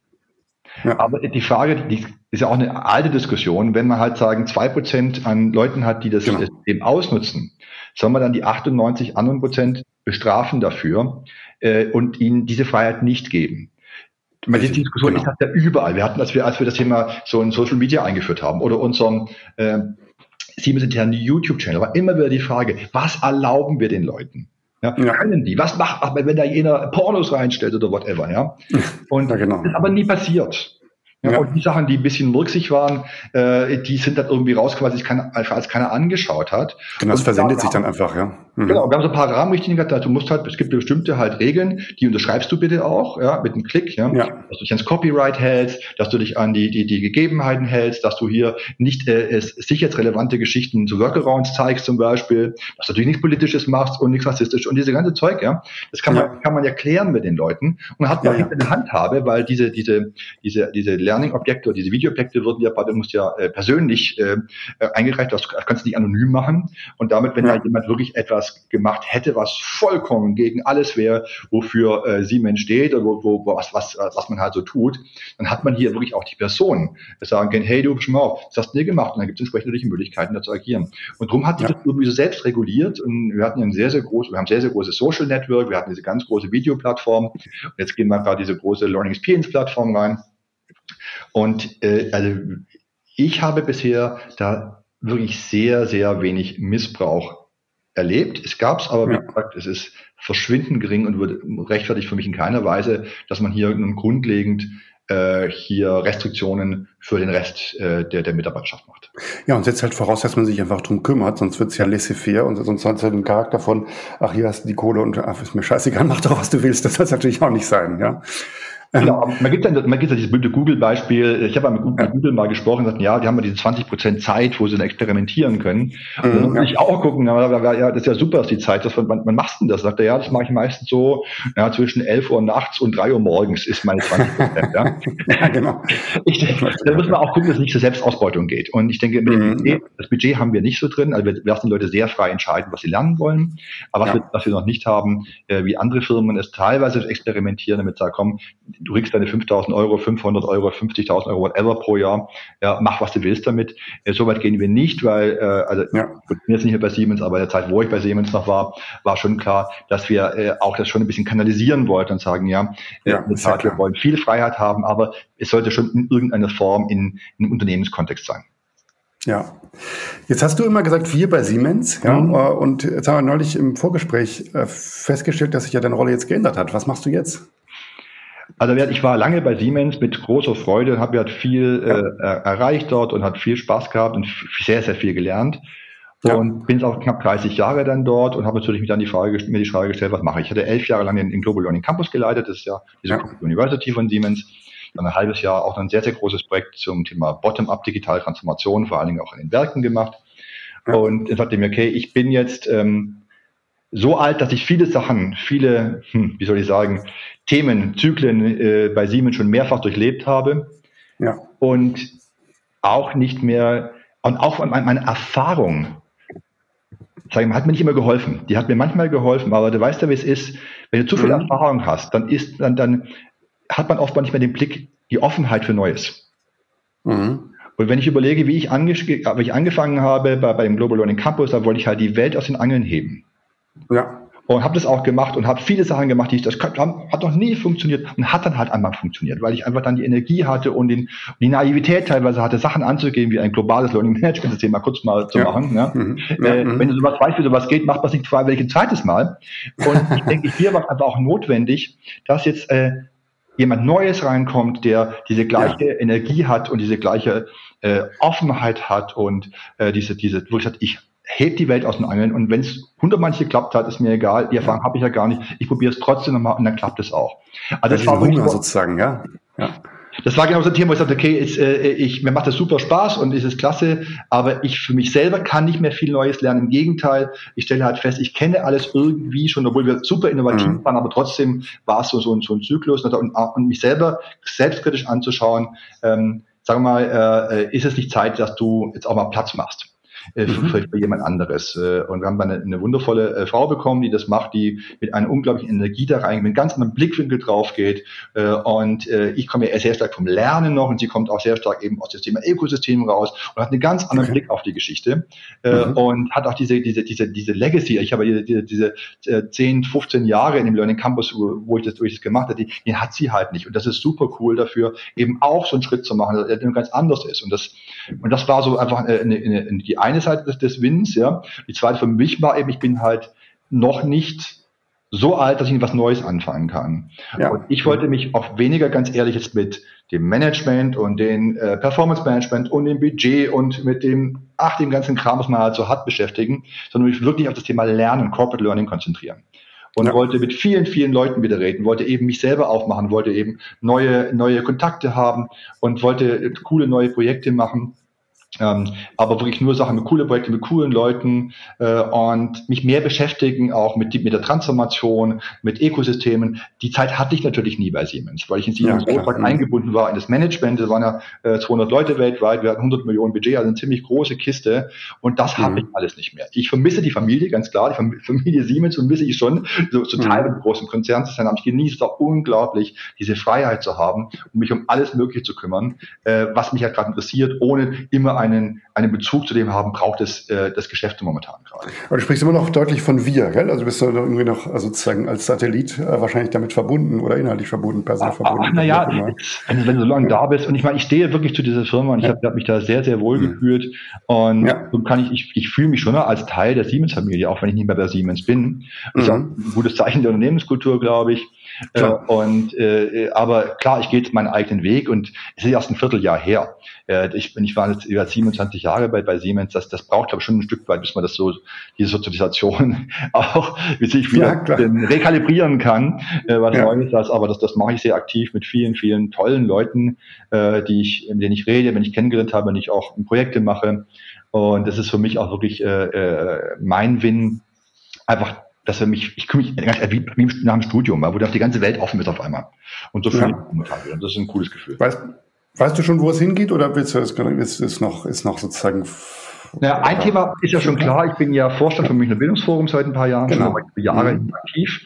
Ja. Aber die Frage, die ist ja auch eine alte Diskussion, wenn man halt sagen, zwei Prozent an Leuten hat, die das genau. System ausnutzen, soll man dann die 98 anderen Prozent bestrafen dafür äh, und ihnen diese Freiheit nicht geben. Die Diskussion genau. ist ja überall. Wir hatten, als wir, als wir das Thema so in Social Media eingeführt haben oder unseren äh, Siemens internen YouTube-Channel war immer wieder die Frage, was erlauben wir den Leuten? Ja, ja. Können die? Was macht, wenn da jener Pornos reinstellt oder whatever, ja? Und ja, genau. das ist aber nie passiert. Ja, ja. Und die Sachen, die ein bisschen mürksig waren, äh, die sind dann irgendwie rausgekommen, als, keiner, als keiner angeschaught hat. Genau, das versendet sich dann einfach, ja. Mhm. Genau, wir haben so ein paar Rahmenrichtlinien gehabt, also du musst halt, es gibt bestimmte halt Regeln, die unterschreibst du bitte auch, ja, mit einem Klick, ja, ja. dass du dich ans Copyright hältst, dass du dich an die, die, die Gegebenheiten hältst, dass du hier nicht äh, sicherheitsrelevante Geschichten zu Workarounds zeigst zum Beispiel, dass du natürlich nichts Politisches machst und nichts Rassistisches und diese ganze Zeug, ja. Das kann man, kann man ja klären mit den Leuten und hat man ja, ja. eine Handhabe, weil diese, diese, diese, diese Learning-Objekte oder diese Video-Objekte würden ja, du musst ja äh, persönlich äh, eingereicht, das kannst du nicht anonym machen. Und damit, wenn ja. da jemand wirklich etwas gemacht hätte, was vollkommen gegen alles wäre, wofür äh, Siemens steht oder wo, wo, was, was, was man halt so tut, dann hat man hier wirklich auch die Person sagen können, hey, du, schau mal auf, das hast du dir gemacht. Und dann gibt es entsprechende Möglichkeiten, da zu agieren. Und darum hat sich ja. das irgendwie so selbst reguliert. Und wir hatten ja ein sehr, sehr großes, wir haben sehr, sehr großes Social Network, wir hatten diese ganz große Videoplattform. Und jetzt gehen wir gerade diese große Learning Experience Plattform rein. Und äh, also ich habe bisher da wirklich sehr, sehr wenig Missbrauch erlebt. Es gab es aber, wie gesagt, es ist verschwindend gering und wird rechtfertigt für mich in keiner Weise, dass man hier nun grundlegend äh, hier Restriktionen für den Rest äh, der, der Mitarbeiterschaft macht. Ja, und setzt halt voraus, dass man sich einfach drum kümmert, sonst wird es ja laissez-faire und sonst hat es halt den Charakter von, ach, hier hast du die Kohle und ach, ist mir scheißegal, mach doch, was du willst. Das soll es natürlich auch nicht sein, ja. Genau, man gibt dann, man gibt dann dieses blöde Google-Beispiel. Ich habe mit Google mal gesprochen und gesagt, ja, die haben ja diese 20 Prozent Zeit, wo sie dann experimentieren können. Und dann mhm, muss ich auch gucken, ja, das ist ja super, dass die Zeit, dass man, man macht denn das? Sagt er, ja, das mache ich meistens so, ja, zwischen 11 Uhr nachts und 3 Uhr morgens ist meine 20 Prozent, ja. ja, genau. Ich, da muss man auch gucken, dass es nicht zur Selbstausbeutung geht. Und ich denke, mhm. Budget, das Budget haben wir nicht so drin, also wir lassen die Leute sehr frei entscheiden, was sie lernen wollen. Aber was, ja. wir, was wir noch nicht haben, äh, wie andere Firmen es teilweise experimentieren, damit sagen, komm, du kriegst deine 5000 Euro, 500 Euro, 50.000 Euro, whatever pro Jahr, ja, mach was du willst damit. Äh, so weit gehen wir nicht, weil, äh, also ja. ich bin jetzt nicht mehr bei Siemens, aber in der Zeit, wo ich bei Siemens noch war, war schon klar, dass wir äh, auch das schon ein bisschen kanalisieren wollten und sagen, ja, äh, ja in Tat, wir wollen viel Freiheit haben, aber es sollte schon in irgendeiner Form in, in einem Unternehmenskontext sein. Ja. Jetzt hast du immer gesagt, wir bei Siemens, ja, mhm. Äh, und jetzt haben wir neulich im Vorgespräch festgestellt, dass sich ja deine Rolle jetzt geändert hat. Was machst du jetzt? Also ich war lange bei Siemens mit großer Freude, habe ja viel äh, erreicht dort und hat viel Spaß gehabt und sehr, sehr viel gelernt. Ja. Und bin auch knapp 30 Jahre dann dort und habe natürlich mich dann die Frage, mir die Frage gestellt, was mache ich? Ich hatte elf Jahre lang den, den Global Learning Campus geleitet, das ist ja diese ja. University von Siemens. Dann ein halbes Jahr auch ein sehr, sehr großes Projekt zum Thema Bottom-up digitale Transformation, vor allen Dingen auch in den Werken gemacht. Ja. Und dann sagte mir, okay, ich bin jetzt ähm, so alt, dass ich viele Sachen, viele, hm, wie soll ich sagen, Themen, Zyklen äh, bei Siemens schon mehrfach durchlebt habe. Ja. Und auch nicht mehr, und auch meine Erfahrung, sag ich mal, hat mir nicht immer geholfen. Die hat mir manchmal geholfen, aber du weißt ja, wie es ist, wenn du zu viel mhm. Erfahrung hast, dann ist, dann, dann hat man oft nicht mehr den Blick, die Offenheit für Neues. Mhm. Und wenn ich überlege, wie ich, ange wie ich angefangen habe bei, bei dem Global Learning Campus, da wollte ich halt die Welt aus den Angeln heben. Ja. Und habe das auch gemacht und habe viele Sachen gemacht, die ich das hat noch nie funktioniert und hat dann halt einmal funktioniert, weil ich einfach dann die Energie hatte und den, die Naivität teilweise hatte, Sachen anzugehen wie ein globales Learning Management System mal kurz mal zu ja. machen. Ne? Mhm. Äh, mhm. Wenn du sowas weißt, wie sowas geht, macht man es nicht freiwillig ein zweites Mal. Und ich denke, hier war es einfach auch notwendig, dass jetzt äh, jemand Neues reinkommt, der diese gleiche ja. Energie hat und diese gleiche äh, Offenheit hat und äh, diese, diese, wo ich sage, ich hebt die Welt aus den Angeln und wenn es hundertmal geklappt hat, ist mir egal, die Erfahrung habe ich ja gar nicht, ich probiere es trotzdem nochmal und dann klappt es auch. Also das, das war Hunger sozusagen, ja. ja. Das war genau so ein Thema, wo ich sagte, okay, ist, äh, ich, mir macht das super Spaß und ist es klasse, aber ich für mich selber kann nicht mehr viel Neues lernen. Im Gegenteil, ich stelle halt fest, ich kenne alles irgendwie schon, obwohl wir super innovativ mhm. waren, aber trotzdem war es so, so, so ein Zyklus und, und, mich selber selbstkritisch anzuschauen, ähm, sagen wir mal, äh, äh, ist es nicht Zeit, dass du jetzt auch mal Platz machst? Äh, mhm. für, für, jemand anderes. Äh, und wir haben eine, eine wundervolle äh, Frau bekommen, die das macht, die mit einer unglaublichen Energie da rein, mit einem ganz anderen Blickwinkel drauf geht. Äh, und äh, ich komme ja sehr stark vom Lernen noch und sie kommt auch sehr stark eben aus dem Thema Ökosystem raus und hat einen ganz anderen okay. Blick auf die Geschichte äh, mhm. und hat auch diese, diese, diese, diese Legacy. Ich habe diese, diese, diese äh, 10, 15 Jahre in dem Learning Campus, wo, wo ich das, wo ich das gemacht habe, die, die hat sie halt nicht. Und das ist super cool dafür, eben auch so einen Schritt zu machen, der ganz anders ist. Und das, und das war so einfach eine, eine, eine, die eine Seite des, des Wins, ja. Die zweite für mich war eben, ich bin halt noch nicht so alt, dass ich was Neues anfangen kann. Ja. Und ich wollte mich auch weniger ganz ehrlich jetzt mit dem Management und den äh, Performance Management und dem Budget und mit dem, ach, dem ganzen Kram, was man halt so hat, beschäftigen, sondern mich wirklich auf das Thema Lernen, Corporate Learning konzentrieren. Und ja. wollte mit vielen, vielen Leuten wieder reden, wollte eben mich selber aufmachen, wollte eben neue, neue Kontakte haben und wollte coole neue Projekte machen ähm, aber wirklich nur Sachen mit coole Projekte, mit coolen Leuten äh, und mich mehr beschäftigen auch mit, mit der Transformation, mit Ökosystemen. Die Zeit hatte ich natürlich nie bei Siemens, weil ich in Siemens ja, klar, eingebunden war in das Management. Das waren ja äh, 200 Leute weltweit, wir hatten 100 Millionen Budget, also eine ziemlich große Kiste und das mhm. habe ich alles nicht mehr. Ich vermisse die Familie, ganz klar, die Familie Siemens vermisse ich schon, so, so mhm. Teil mhm. großen Konzerns zu sein, aber ich genieße es auch unglaublich, diese Freiheit zu haben, um mich um alles Mögliche zu kümmern, äh, was mich ja halt gerade interessiert, ohne immer einen, einen Bezug zu dem haben, braucht es äh, das Geschäft momentan gerade. Aber du sprichst immer noch deutlich von wir, gell? Also bist du irgendwie noch also sozusagen als Satellit äh, wahrscheinlich damit verbunden oder inhaltlich verbunden, personell verbunden. Ach, naja, wenn, wenn, du so lange da bist und ich meine, ich stehe wirklich zu dieser Firma und ich ja. habe hab mich da sehr, sehr wohl mhm. gefühlt und ja. so kann ich, ich, ich fühle mich schon als Teil der Siemens-Familie, auch wenn ich nicht mehr bei Siemens bin. Das ist mhm. ein gutes Zeichen der Unternehmenskultur, glaube ich. Äh, und äh, aber klar, ich gehe jetzt meinen eigenen Weg und es ist erst ein Vierteljahr her. Äh, ich bin, ich war jetzt über 27 Jahre bei, bei Siemens. Das, das braucht glaube ich schon ein Stück weit, bis man das so diese Sozialisation auch wie sich wieder ja, rekalibrieren kann, äh, was ja. neu ist das. Aber das, das mache ich sehr aktiv mit vielen, vielen tollen Leuten, äh, die ich, mit denen ich rede, wenn ich kennengelernt habe, wenn ich auch Projekte mache. Und das ist für mich auch wirklich äh, äh, mein Win, einfach dass er mich, ich kümmere mich ganz wie, wie nach dem Studium, wo dann die ganze Welt offen ist auf einmal. Und so fühle ja. ich momentan wieder. Das ist ein cooles Gefühl. Weißt, weißt du schon, wo es hingeht oder willst du das, ist, ist noch, ist noch sozusagen naja, ein Thema ist ja schon klar. Ich bin ja Vorstand vom Münchner Bildungsforum seit ein paar Jahren, genau. schon Jahre mhm. aktiv.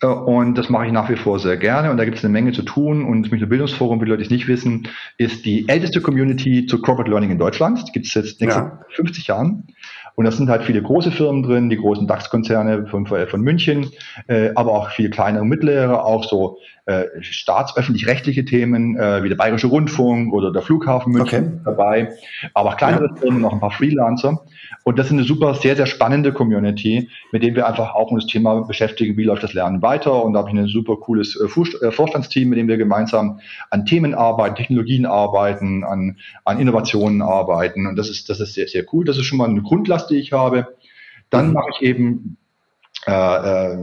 Äh, und das mache ich nach wie vor sehr gerne. Und da gibt es eine Menge zu tun. Und das Münchner Bildungsforum, wie Leute es nicht wissen, ist die älteste Community zu Corporate Learning in Deutschland. Die gibt es jetzt nächste ja. 50 Jahren. Und das sind halt viele große Firmen drin, die großen DAX-Konzerne von, von München, äh, aber auch viele kleinere und mittlere, auch so äh, staatsöffentlich-rechtliche Themen äh, wie der Bayerische Rundfunk oder der Flughafen München okay. dabei, aber auch kleinere ja. Firmen, noch ein paar Freelancer. Und das ist eine super, sehr, sehr spannende Community, mit dem wir einfach auch um das Thema beschäftigen, wie läuft das Lernen weiter. Und da habe ich ein super cooles äh, äh, Vorstandsteam, mit dem wir gemeinsam an Themen arbeiten, Technologien arbeiten, an, an Innovationen arbeiten. Und das ist, das ist sehr, sehr cool. Das ist schon mal eine Grundlast, die ich habe. Dann mhm. mache ich eben äh, äh,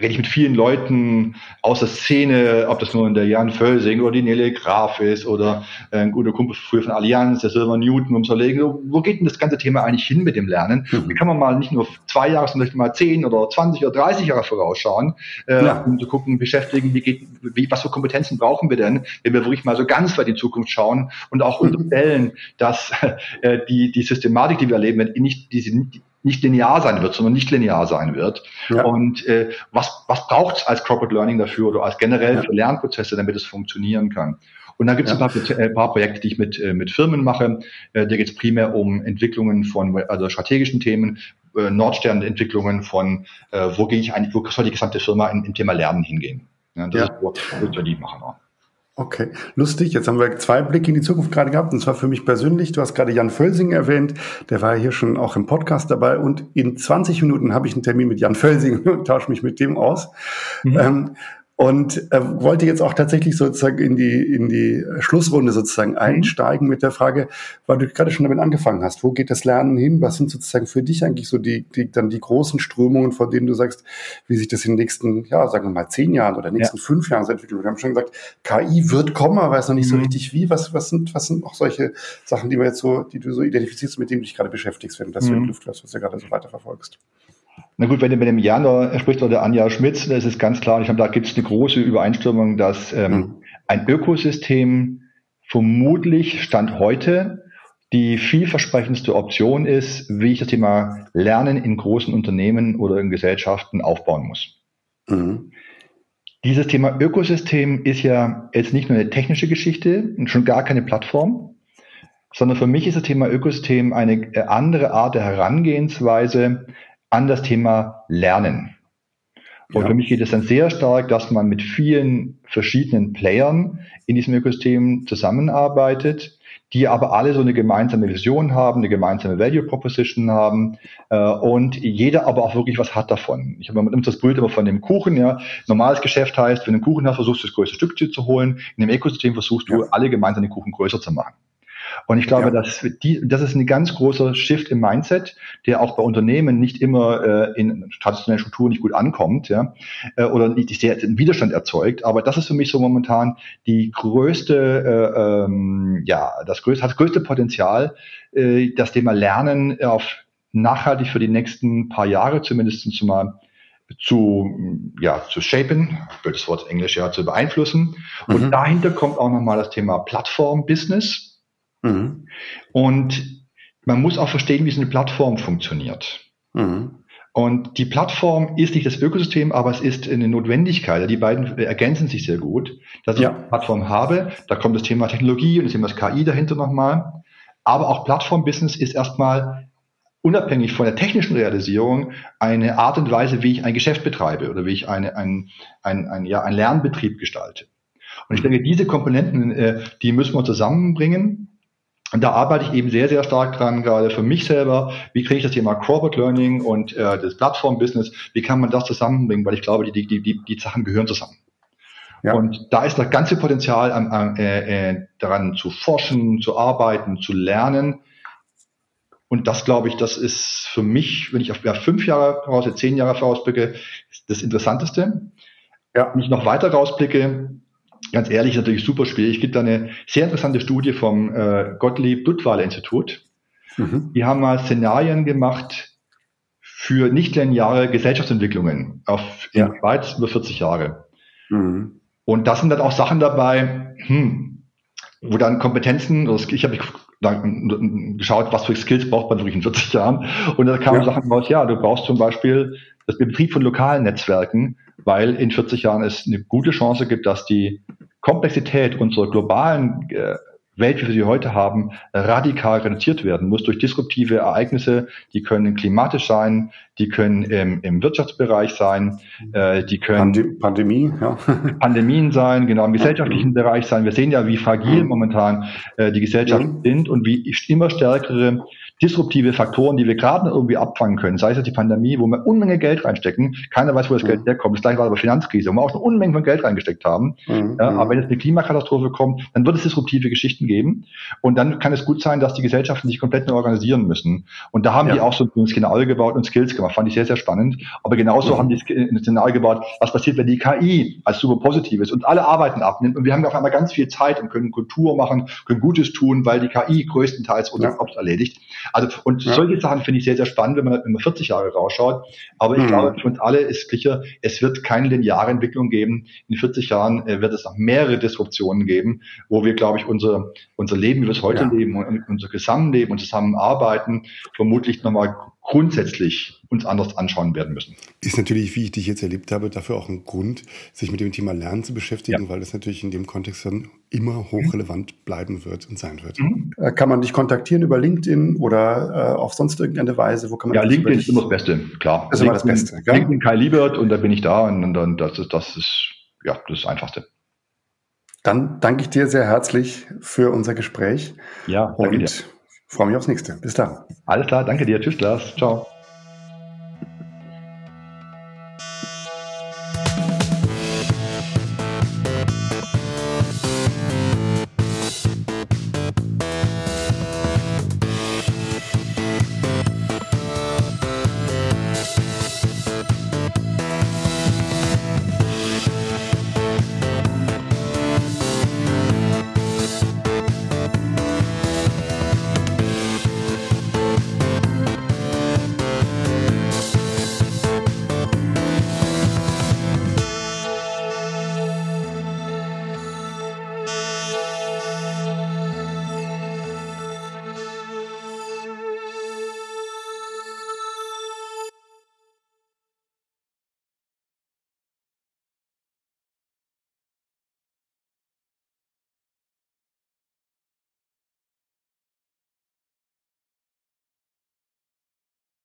rede ich mit vielen Leuten aus der Szene, ob das nur in der Jan Völsing oder die Nele Graf ist oder äh, ein guter Kumpel früher von Allianz, der Silver Newton, um zu überlegen, wo geht denn das ganze Thema eigentlich hin mit dem Lernen? Mhm. Wie kann man mal nicht nur zwei Jahre, sondern vielleicht mal zehn oder zwanzig oder dreißig Jahre vorausschauen, äh, ja. um zu gucken, beschäftigen, wie geht, wie, was für Kompetenzen brauchen wir denn, wenn wir wirklich mal so ganz weit in die Zukunft schauen und auch mhm. unterstellen, dass äh, die, die Systematik, die wir erleben, nicht, diese, nicht linear sein wird, sondern nicht linear sein wird. Ja. Und äh, was, was braucht es als Corporate Learning dafür oder als generell ja. für Lernprozesse, damit es funktionieren kann? Und dann gibt es ja. ein, paar, ein paar Projekte, die ich mit, äh, mit Firmen mache. Äh, da geht es primär um Entwicklungen von also strategischen Themen, äh, Nordsternentwicklungen von, äh, wo gehe ich eigentlich, wo soll die gesamte Firma im, im Thema Lernen hingehen. Ja, das ja. ist, wo, wo die machen. Auch. Okay, lustig. Jetzt haben wir zwei Blicke in die Zukunft gerade gehabt. Und zwar für mich persönlich. Du hast gerade Jan Völsing erwähnt. Der war hier schon auch im Podcast dabei. Und in 20 Minuten habe ich einen Termin mit Jan Völsing und tausche mich mit dem aus. Mhm. Ähm, und äh, wollte jetzt auch tatsächlich sozusagen in die, in die Schlussrunde sozusagen mhm. einsteigen mit der Frage, weil du gerade schon damit angefangen hast, wo geht das Lernen hin? Was sind sozusagen für dich eigentlich so die, die dann die großen Strömungen, von denen du sagst, wie sich das in den nächsten, ja, sagen wir mal zehn Jahren oder nächsten ja. fünf Jahren entwickelt? Wir haben schon gesagt, KI wird kommen, aber weiß noch nicht mhm. so richtig wie. Was, was sind, was sind noch solche Sachen, die wir jetzt so, die du so identifizierst, mit denen du dich gerade beschäftigst, wenn du das mhm. so in die Luft lässt, was du gerade so weiterverfolgst? Na gut, wenn du mit dem Januar sprichst oder Anja Schmitz, da ist es ganz klar, ich glaube, da gibt es eine große Übereinstimmung, dass ähm, mhm. ein Ökosystem vermutlich Stand heute die vielversprechendste Option ist, wie ich das Thema Lernen in großen Unternehmen oder in Gesellschaften aufbauen muss. Mhm. Dieses Thema Ökosystem ist ja jetzt nicht nur eine technische Geschichte und schon gar keine Plattform, sondern für mich ist das Thema Ökosystem eine andere Art der Herangehensweise, an das Thema Lernen. Und ja. für mich geht es dann sehr stark, dass man mit vielen verschiedenen Playern in diesem Ökosystem zusammenarbeitet, die aber alle so eine gemeinsame Vision haben, eine gemeinsame Value Proposition haben äh, und jeder aber auch wirklich was hat davon. Ich habe immer das Bild immer von dem Kuchen. Ja, normales Geschäft heißt, wenn du einen Kuchen hast, versuchst du das größte Stück zu holen. In dem Ökosystem versuchst du ja. alle gemeinsam den Kuchen größer zu machen. Und ich glaube, ja. dass die, das ist ein ganz großer Shift im Mindset, der auch bei Unternehmen nicht immer äh, in traditionellen Strukturen nicht gut ankommt, ja, äh, oder nicht sehr einen Widerstand erzeugt. Aber das ist für mich so momentan die größte, äh, ähm, ja, das größte, das größte Potenzial, äh, das Thema Lernen auf nachhaltig für die nächsten paar Jahre zumindest zumal zu, ja, zu shapen, blödes Wort Englisch, ja, zu beeinflussen. Und mhm. dahinter kommt auch nochmal das Thema Plattform-Business. Mhm. Und man muss auch verstehen, wie so eine Plattform funktioniert. Mhm. Und die Plattform ist nicht das Ökosystem, aber es ist eine Notwendigkeit. Die beiden ergänzen sich sehr gut. Dass ja. ich eine Plattform habe, da kommt das Thema Technologie und das Thema KI dahinter nochmal. Aber auch Plattform-Business ist erstmal unabhängig von der technischen Realisierung eine Art und Weise, wie ich ein Geschäft betreibe oder wie ich eine, ein, ein, ein, ja, einen Lernbetrieb gestalte. Und ich denke, diese Komponenten, äh, die müssen wir zusammenbringen und da arbeite ich eben sehr, sehr stark dran, gerade für mich selber. Wie kriege ich das Thema Corporate Learning und äh, das Plattform-Business, wie kann man das zusammenbringen? Weil ich glaube, die, die, die, die Sachen gehören zusammen. Ja. Und da ist das ganze Potenzial am, am, äh, äh, daran zu forschen, zu arbeiten, zu lernen. Und das glaube ich, das ist für mich, wenn ich auf ja, fünf Jahre voraus, zehn Jahre vorausblicke, das Interessanteste. Ja. Wenn ich noch weiter rausblicke, ganz ehrlich, ist natürlich super schwierig. Es gibt da eine sehr interessante Studie vom äh, Gottlieb Duttweiler Institut. Mhm. Die haben mal Szenarien gemacht für nicht lineare Gesellschaftsentwicklungen auf ja. weit über 40 Jahre. Mhm. Und das sind dann auch Sachen dabei, hm, wo dann Kompetenzen, also ich habe geschaut, was für Skills braucht man wirklich in 40 Jahren. Und da kamen ja. Sachen raus, ja, du brauchst zum Beispiel das Betrieb von lokalen Netzwerken, weil in 40 Jahren es eine gute Chance gibt, dass die Komplexität unserer globalen äh, Welt, wie wir sie heute haben, radikal reduziert werden muss durch disruptive Ereignisse. Die können klimatisch sein, die können im, im Wirtschaftsbereich sein, äh, die können Pandem Pandemie, ja. Pandemien sein, genau im gesellschaftlichen Bereich sein. Wir sehen ja, wie fragil momentan äh, die Gesellschaften sind und wie immer stärkere disruptive Faktoren, die wir gerade irgendwie abfangen können, sei es die Pandemie, wo wir Unmenge Geld reinstecken, keiner weiß, wo das mhm. Geld herkommt. Das gleiche war aber Finanzkrise, wo wir auch eine Unmenge von Geld reingesteckt haben. Mhm. Ja, aber wenn jetzt eine Klimakatastrophe kommt, dann wird es disruptive Geschichten geben und dann kann es gut sein, dass die Gesellschaften sich komplett neu organisieren müssen. Und da haben ja. die auch so ein Szenario gebaut und Skills gemacht, fand ich sehr, sehr spannend. Aber genauso mhm. haben die ein Szenario gebaut, was passiert, wenn die KI als super positiv ist und alle Arbeiten abnimmt und wir haben auf einmal ganz viel Zeit und können Kultur machen, können Gutes tun, weil die KI größtenteils unser ja. Jobs erledigt. Also, und ja. solche Sachen finde ich sehr, sehr spannend, wenn man, wenn man 40 Jahre rausschaut. Aber ich mhm. glaube, für uns alle ist sicher, es wird keine lineare Entwicklung geben. In 40 Jahren äh, wird es noch mehrere Disruptionen geben, wo wir, glaube ich, unser, unser Leben, wie wir es heute ja. leben unser Zusammenleben und Zusammenarbeiten vermutlich nochmal grundsätzlich uns anders anschauen werden müssen. Ist natürlich, wie ich dich jetzt erlebt habe, dafür auch ein Grund, sich mit dem Thema Lernen zu beschäftigen, ja. weil das natürlich in dem Kontext dann immer hochrelevant bleiben wird und sein wird. Mhm. Äh, kann man dich kontaktieren über LinkedIn oder äh, auf sonst irgendeine Weise? Wo kann man ja, LinkedIn ist immer das Beste, klar. Das ist immer das Beste. Gell? LinkedIn Kai Liebert und da bin ich da und dann das ist, das ist ja das Einfachste. Dann danke ich dir sehr herzlich für unser Gespräch. Ja, danke und dir. freue mich aufs nächste. Bis dann. Alles klar, danke dir. Tschüss, Lars. Ciao.